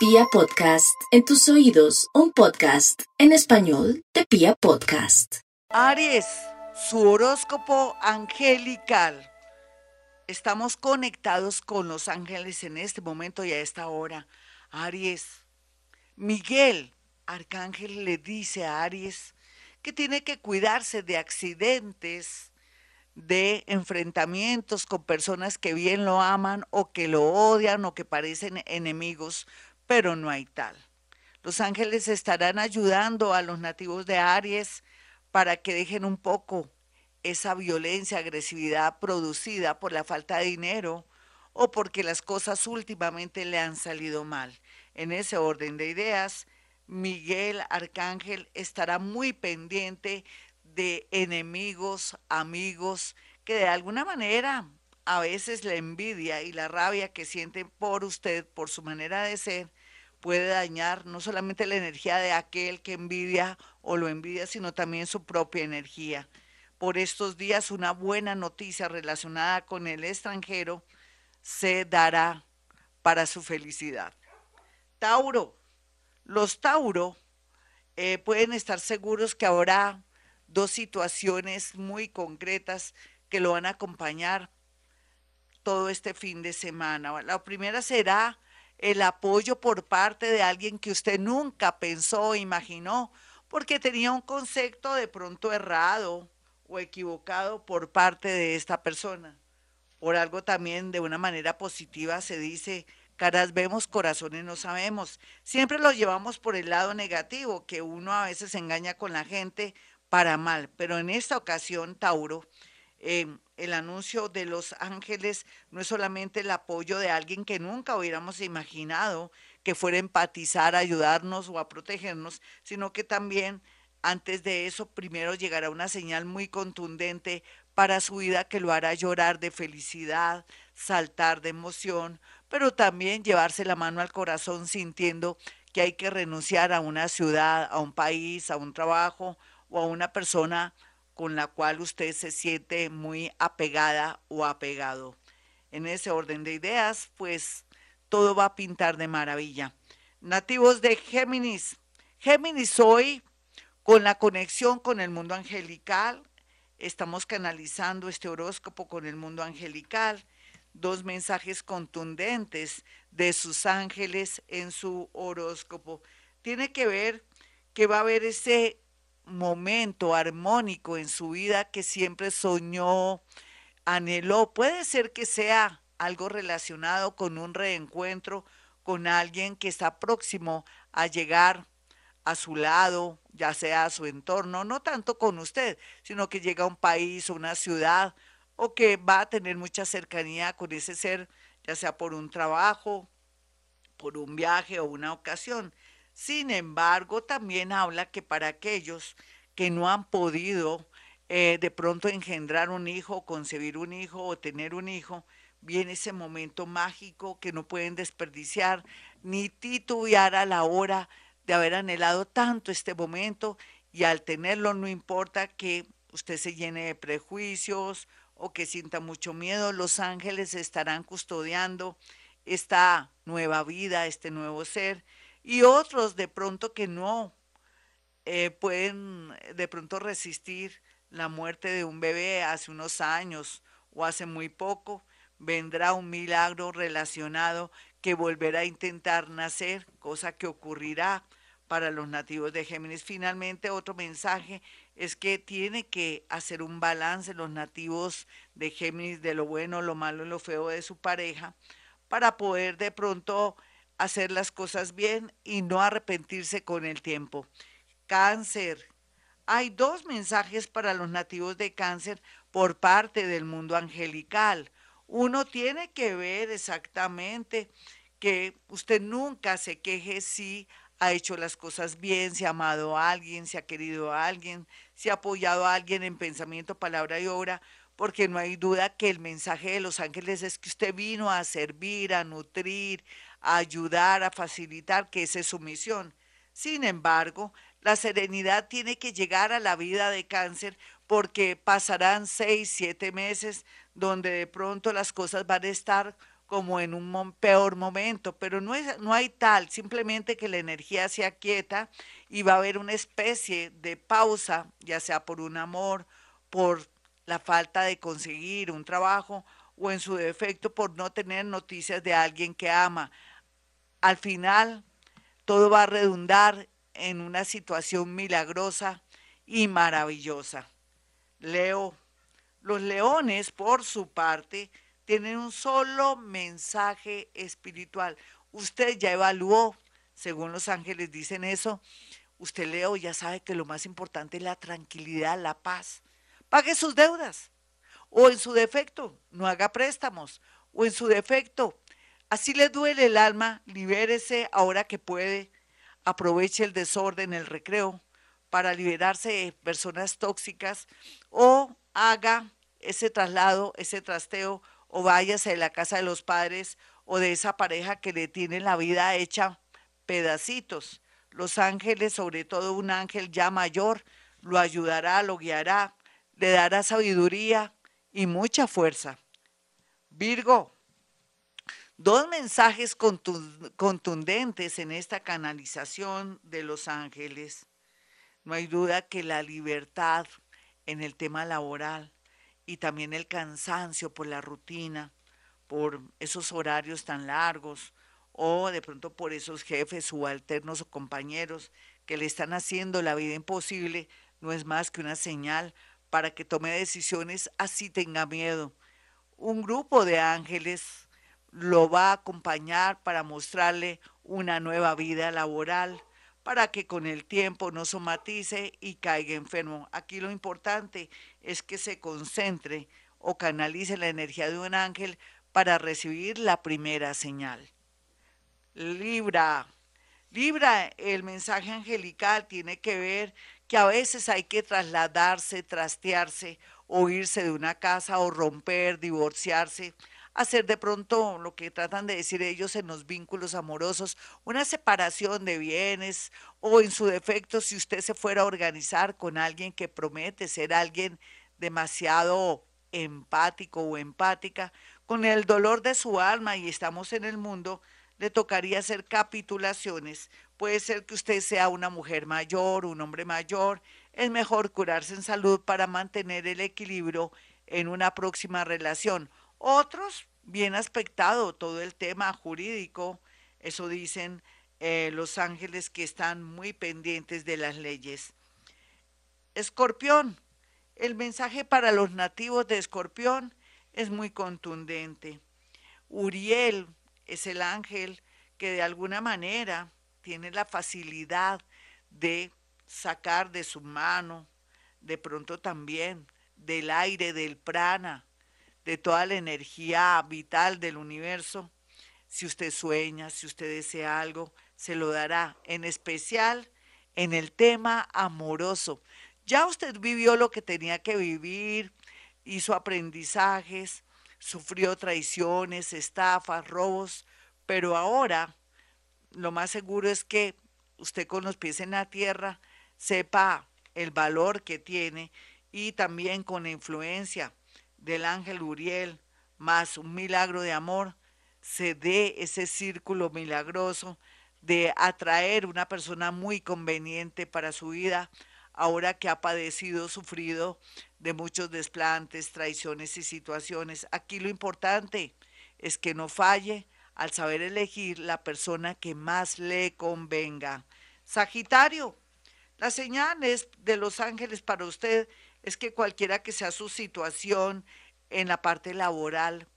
Pia Podcast, en tus oídos, un podcast en español de Pia Podcast. Aries, su horóscopo angelical. Estamos conectados con los ángeles en este momento y a esta hora. Aries, Miguel, arcángel, le dice a Aries que tiene que cuidarse de accidentes, de enfrentamientos con personas que bien lo aman o que lo odian o que parecen enemigos, pero no hay tal. Los ángeles estarán ayudando a los nativos de Aries para que dejen un poco esa violencia, agresividad producida por la falta de dinero o porque las cosas últimamente le han salido mal. En ese orden de ideas, Miguel Arcángel estará muy pendiente de enemigos, amigos, que de alguna manera a veces la envidia y la rabia que sienten por usted, por su manera de ser, puede dañar no solamente la energía de aquel que envidia o lo envidia, sino también su propia energía. Por estos días una buena noticia relacionada con el extranjero se dará para su felicidad. Tauro, los Tauro eh, pueden estar seguros que habrá dos situaciones muy concretas que lo van a acompañar todo este fin de semana. La primera será el apoyo por parte de alguien que usted nunca pensó o imaginó, porque tenía un concepto de pronto errado o equivocado por parte de esta persona. Por algo también de una manera positiva se dice, caras vemos, corazones no sabemos. Siempre lo llevamos por el lado negativo, que uno a veces engaña con la gente para mal, pero en esta ocasión, Tauro, eh, el anuncio de los ángeles no es solamente el apoyo de alguien que nunca hubiéramos imaginado que fuera a empatizar, a ayudarnos o a protegernos, sino que también antes de eso primero llegará una señal muy contundente para su vida que lo hará llorar de felicidad, saltar de emoción, pero también llevarse la mano al corazón sintiendo que hay que renunciar a una ciudad, a un país, a un trabajo o a una persona con la cual usted se siente muy apegada o apegado. En ese orden de ideas, pues todo va a pintar de maravilla. Nativos de Géminis. Géminis hoy, con la conexión con el mundo angelical, estamos canalizando este horóscopo con el mundo angelical, dos mensajes contundentes de sus ángeles en su horóscopo. Tiene que ver que va a haber ese momento armónico en su vida que siempre soñó, anheló. Puede ser que sea algo relacionado con un reencuentro con alguien que está próximo a llegar a su lado, ya sea a su entorno, no tanto con usted, sino que llega a un país o una ciudad o que va a tener mucha cercanía con ese ser, ya sea por un trabajo, por un viaje o una ocasión. Sin embargo, también habla que para aquellos que no han podido eh, de pronto engendrar un hijo, concebir un hijo o tener un hijo, viene ese momento mágico que no pueden desperdiciar ni titubear a la hora de haber anhelado tanto este momento y al tenerlo no importa que usted se llene de prejuicios o que sienta mucho miedo, los ángeles estarán custodiando esta nueva vida, este nuevo ser y otros de pronto que no eh, pueden de pronto resistir la muerte de un bebé hace unos años o hace muy poco, vendrá un milagro relacionado que volverá a intentar nacer, cosa que ocurrirá para los nativos de Géminis. Finalmente, otro mensaje es que tiene que hacer un balance los nativos de Géminis de lo bueno, lo malo y lo feo de su pareja para poder de pronto hacer las cosas bien y no arrepentirse con el tiempo. Cáncer. Hay dos mensajes para los nativos de cáncer por parte del mundo angelical. Uno tiene que ver exactamente que usted nunca se queje si ha hecho las cosas bien, si ha amado a alguien, si ha querido a alguien, si ha apoyado a alguien en pensamiento, palabra y obra, porque no hay duda que el mensaje de los ángeles es que usted vino a servir, a nutrir, a ayudar, a facilitar, que esa es su misión. Sin embargo, la serenidad tiene que llegar a la vida de cáncer porque pasarán seis, siete meses donde de pronto las cosas van a estar como en un peor momento, pero no, es, no hay tal, simplemente que la energía se aquieta y va a haber una especie de pausa, ya sea por un amor, por la falta de conseguir un trabajo o en su defecto por no tener noticias de alguien que ama. Al final, todo va a redundar en una situación milagrosa y maravillosa. Leo, los leones, por su parte, tienen un solo mensaje espiritual. Usted ya evaluó, según los ángeles dicen eso, usted Leo ya sabe que lo más importante es la tranquilidad, la paz. Pague sus deudas. O en su defecto, no haga préstamos. O en su defecto, así le duele el alma, libérese ahora que puede. Aproveche el desorden, el recreo, para liberarse de personas tóxicas. O haga ese traslado, ese trasteo o váyase de la casa de los padres o de esa pareja que le tiene la vida hecha pedacitos. Los ángeles, sobre todo un ángel ya mayor, lo ayudará, lo guiará, le dará sabiduría y mucha fuerza. Virgo, dos mensajes contundentes en esta canalización de los ángeles. No hay duda que la libertad en el tema laboral, y también el cansancio por la rutina, por esos horarios tan largos o de pronto por esos jefes subalternos o compañeros que le están haciendo la vida imposible, no es más que una señal para que tome decisiones así tenga miedo. Un grupo de ángeles lo va a acompañar para mostrarle una nueva vida laboral, para que con el tiempo no somatice y caiga enfermo. Aquí lo importante es que se concentre o canalice la energía de un ángel para recibir la primera señal. Libra. Libra, el mensaje angelical tiene que ver que a veces hay que trasladarse, trastearse, o irse de una casa o romper, divorciarse hacer de pronto lo que tratan de decir ellos en los vínculos amorosos, una separación de bienes o en su defecto si usted se fuera a organizar con alguien que promete ser alguien demasiado empático o empática, con el dolor de su alma y estamos en el mundo, le tocaría hacer capitulaciones. Puede ser que usted sea una mujer mayor, un hombre mayor. Es mejor curarse en salud para mantener el equilibrio en una próxima relación otros, bien aspectado todo el tema jurídico, eso dicen eh, los ángeles que están muy pendientes de las leyes. Escorpión, el mensaje para los nativos de Escorpión es muy contundente. Uriel es el ángel que de alguna manera tiene la facilidad de sacar de su mano, de pronto también del aire, del prana, de toda la energía vital del universo. Si usted sueña, si usted desea algo, se lo dará, en especial en el tema amoroso. Ya usted vivió lo que tenía que vivir, hizo aprendizajes, sufrió traiciones, estafas, robos, pero ahora lo más seguro es que usted con los pies en la tierra sepa el valor que tiene y también con la influencia del ángel Uriel, más un milagro de amor, se dé ese círculo milagroso de atraer una persona muy conveniente para su vida, ahora que ha padecido, sufrido de muchos desplantes, traiciones y situaciones. Aquí lo importante es que no falle al saber elegir la persona que más le convenga. Sagitario, las señales de los ángeles para usted es que cualquiera que sea su situación en la parte laboral,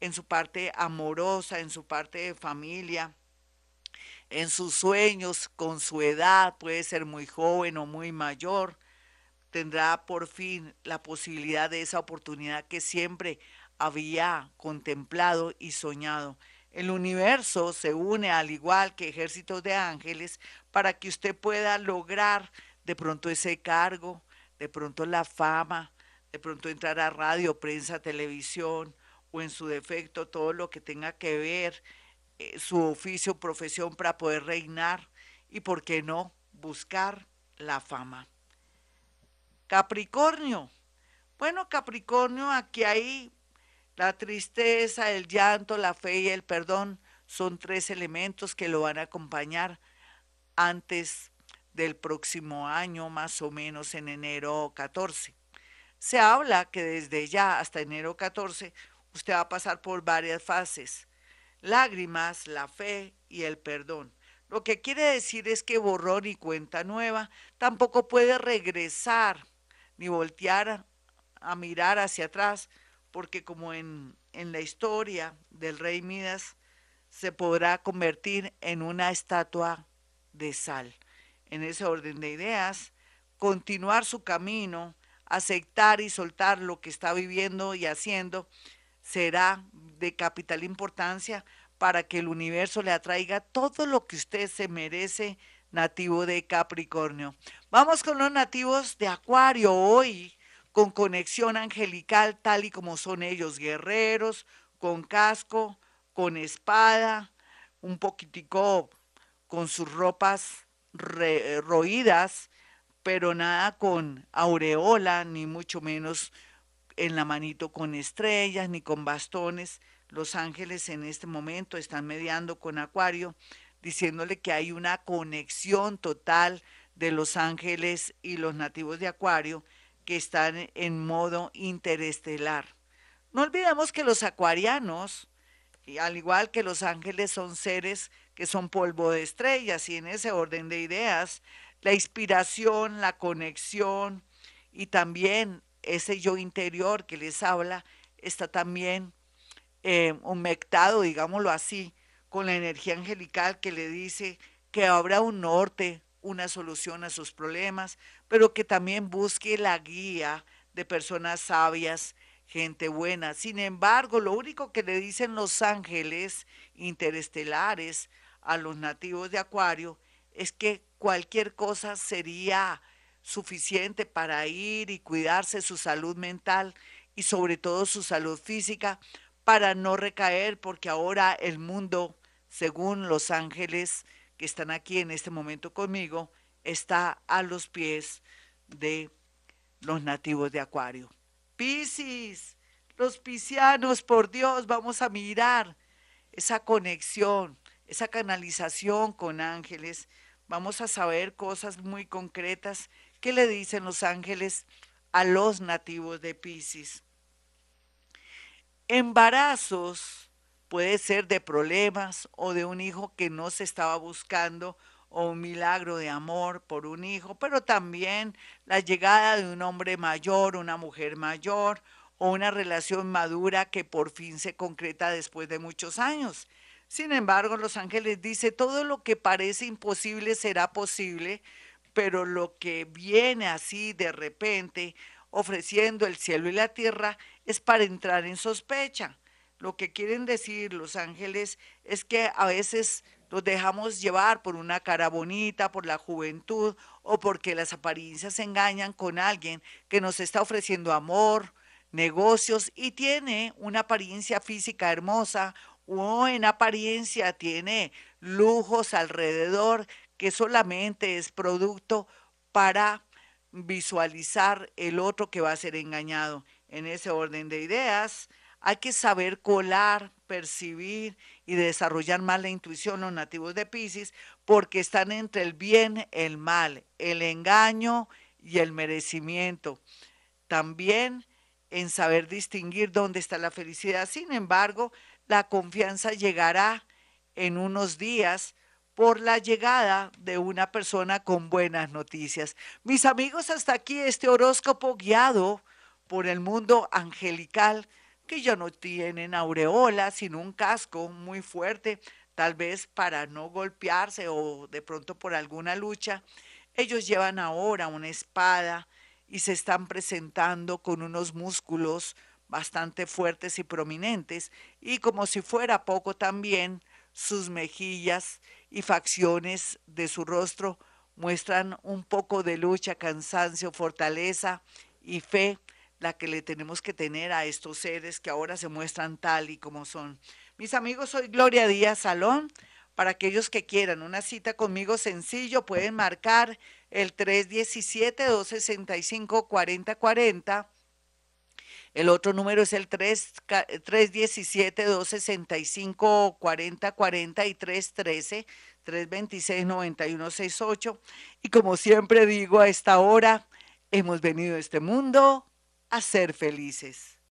en su parte amorosa, en su parte de familia, en sus sueños, con su edad, puede ser muy joven o muy mayor, tendrá por fin la posibilidad de esa oportunidad que siempre había contemplado y soñado. El universo se une al igual que ejércitos de ángeles para que usted pueda lograr de pronto ese cargo, de pronto la fama, de pronto entrar a radio, prensa, televisión o en su defecto todo lo que tenga que ver eh, su oficio, profesión para poder reinar y, ¿por qué no?, buscar la fama. Capricornio. Bueno, Capricornio, aquí hay La tristeza, el llanto, la fe y el perdón son tres elementos que lo van a acompañar antes del próximo año, más o menos en enero 14. Se habla que desde ya hasta enero 14 usted va a pasar por varias fases. Lágrimas, la fe y el perdón. Lo que quiere decir es que borrón y cuenta nueva tampoco puede regresar ni voltear a mirar hacia atrás, porque como en, en la historia del rey Midas, se podrá convertir en una estatua de sal. En ese orden de ideas, continuar su camino, aceptar y soltar lo que está viviendo y haciendo, será de capital importancia para que el universo le atraiga todo lo que usted se merece nativo de Capricornio. Vamos con los nativos de Acuario hoy con conexión angelical tal y como son ellos, guerreros, con casco, con espada, un poquitico con sus ropas roídas, pero nada con aureola, ni mucho menos en la manito con estrellas, ni con bastones. Los ángeles en este momento están mediando con Acuario, diciéndole que hay una conexión total de los ángeles y los nativos de Acuario que están en modo interestelar. No olvidemos que los acuarianos, al igual que los ángeles, son seres que son polvo de estrellas y en ese orden de ideas, la inspiración, la conexión y también ese yo interior que les habla está también eh, humectado, digámoslo así, con la energía angelical que le dice que habrá un norte, una solución a sus problemas, pero que también busque la guía de personas sabias, gente buena. Sin embargo, lo único que le dicen los ángeles interestelares a los nativos de Acuario es que cualquier cosa sería suficiente para ir y cuidarse su salud mental y sobre todo su salud física para no recaer, porque ahora el mundo, según los ángeles, que están aquí en este momento conmigo, está a los pies de los nativos de Acuario. Piscis, los piscianos, por Dios, vamos a mirar esa conexión, esa canalización con ángeles. Vamos a saber cosas muy concretas que le dicen los ángeles a los nativos de Piscis. Embarazos, Puede ser de problemas o de un hijo que no se estaba buscando o un milagro de amor por un hijo, pero también la llegada de un hombre mayor, una mujer mayor o una relación madura que por fin se concreta después de muchos años. Sin embargo, los ángeles dice, todo lo que parece imposible será posible, pero lo que viene así de repente, ofreciendo el cielo y la tierra, es para entrar en sospecha. Lo que quieren decir los ángeles es que a veces los dejamos llevar por una cara bonita, por la juventud o porque las apariencias engañan con alguien que nos está ofreciendo amor, negocios y tiene una apariencia física hermosa o en apariencia tiene lujos alrededor que solamente es producto para visualizar el otro que va a ser engañado. En ese orden de ideas, hay que saber colar, percibir y desarrollar más la intuición los nativos de Pisces porque están entre el bien, el mal, el engaño y el merecimiento. También en saber distinguir dónde está la felicidad. Sin embargo, la confianza llegará en unos días por la llegada de una persona con buenas noticias. Mis amigos, hasta aquí este horóscopo guiado por el mundo angelical que ya no tienen aureola, sino un casco muy fuerte, tal vez para no golpearse o de pronto por alguna lucha. Ellos llevan ahora una espada y se están presentando con unos músculos bastante fuertes y prominentes y como si fuera poco también sus mejillas y facciones de su rostro muestran un poco de lucha, cansancio, fortaleza y fe la que le tenemos que tener a estos seres que ahora se muestran tal y como son. Mis amigos, soy Gloria Díaz Salón. Para aquellos que quieran una cita conmigo sencillo, pueden marcar el 317-265-4040 El otro número es el 317-265-4040 y 313-326-9168. Y como siempre digo a esta hora, hemos venido a este mundo a ser felices.